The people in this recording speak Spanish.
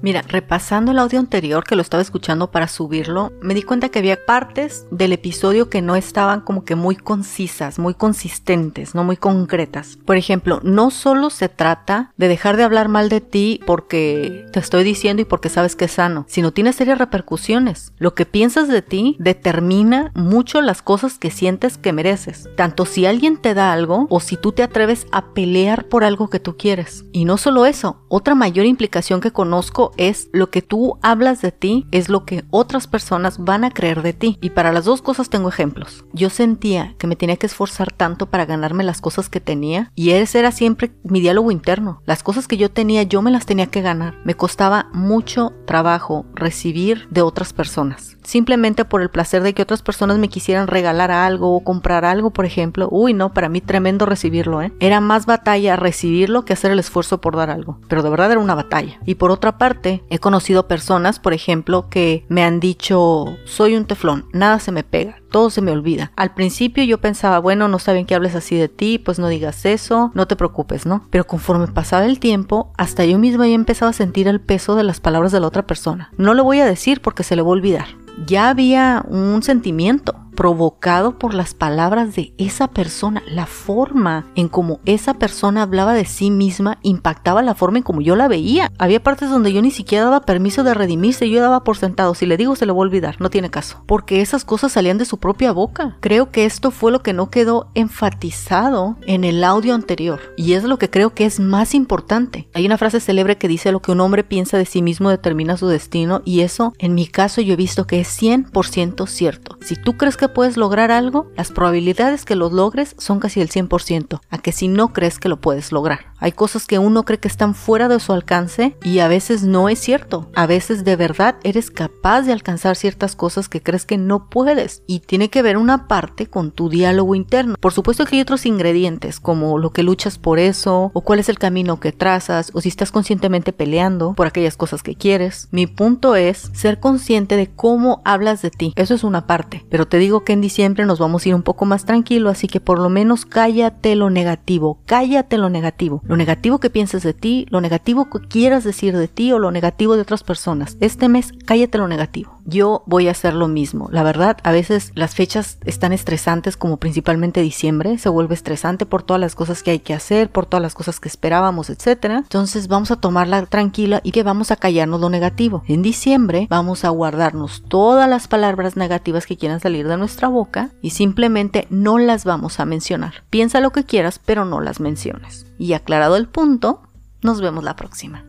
Mira, repasando el audio anterior que lo estaba escuchando para subirlo, me di cuenta que había partes del episodio que no estaban como que muy concisas, muy consistentes, no muy concretas. Por ejemplo, no solo se trata de dejar de hablar mal de ti porque te estoy diciendo y porque sabes que es sano, sino tiene serias repercusiones. Lo que piensas de ti determina mucho las cosas que sientes que mereces. Tanto si alguien te da algo o si tú te atreves a pelear por algo que tú quieres. Y no solo eso, otra mayor implicación que conozco es lo que tú hablas de ti, es lo que otras personas van a creer de ti. Y para las dos cosas tengo ejemplos. Yo sentía que me tenía que esforzar tanto para ganarme las cosas que tenía y ese era siempre mi diálogo interno. Las cosas que yo tenía yo me las tenía que ganar. Me costaba mucho trabajo recibir de otras personas simplemente por el placer de que otras personas me quisieran regalar algo o comprar algo, por ejemplo. Uy, no, para mí tremendo recibirlo, ¿eh? Era más batalla recibirlo que hacer el esfuerzo por dar algo. Pero de verdad era una batalla. Y por otra parte, he conocido personas, por ejemplo, que me han dicho, soy un teflón, nada se me pega todo se me olvida. Al principio yo pensaba, bueno, no saben que hables así de ti, pues no digas eso, no te preocupes, ¿no? Pero conforme pasaba el tiempo, hasta yo misma ya empezaba a sentir el peso de las palabras de la otra persona. No le voy a decir porque se le va a olvidar ya había un sentimiento provocado por las palabras de esa persona, la forma en cómo esa persona hablaba de sí misma impactaba la forma en como yo la veía. Había partes donde yo ni siquiera daba permiso de redimirse, yo daba por sentado, si le digo se le va a olvidar, no tiene caso, porque esas cosas salían de su propia boca. Creo que esto fue lo que no quedó enfatizado en el audio anterior y es lo que creo que es más importante. Hay una frase célebre que dice lo que un hombre piensa de sí mismo determina su destino y eso en mi caso yo he visto que es 100% cierto. Si tú crees que puedes lograr algo, las probabilidades que lo logres son casi el 100%, a que si no crees que lo puedes lograr. Hay cosas que uno cree que están fuera de su alcance y a veces no es cierto. A veces de verdad eres capaz de alcanzar ciertas cosas que crees que no puedes y tiene que ver una parte con tu diálogo interno. Por supuesto que hay otros ingredientes como lo que luchas por eso o cuál es el camino que trazas o si estás conscientemente peleando por aquellas cosas que quieres. Mi punto es ser consciente de cómo hablas de ti. Eso es una parte, pero te que en diciembre nos vamos a ir un poco más tranquilo, así que por lo menos cállate lo negativo, cállate lo negativo lo negativo que pienses de ti, lo negativo que quieras decir de ti o lo negativo de otras personas. Este mes cállate lo negativo. Yo voy a hacer lo mismo. La verdad, a veces las fechas están estresantes como principalmente diciembre, se vuelve estresante por todas las cosas que hay que hacer, por todas las cosas que esperábamos, etcétera. Entonces vamos a tomarla tranquila y que vamos a callarnos lo negativo. En diciembre vamos a guardarnos todas las palabras negativas que quieran salir de nuestra boca y simplemente no las vamos a mencionar. Piensa lo que quieras, pero no las menciones. Y aclarado el punto, nos vemos la próxima.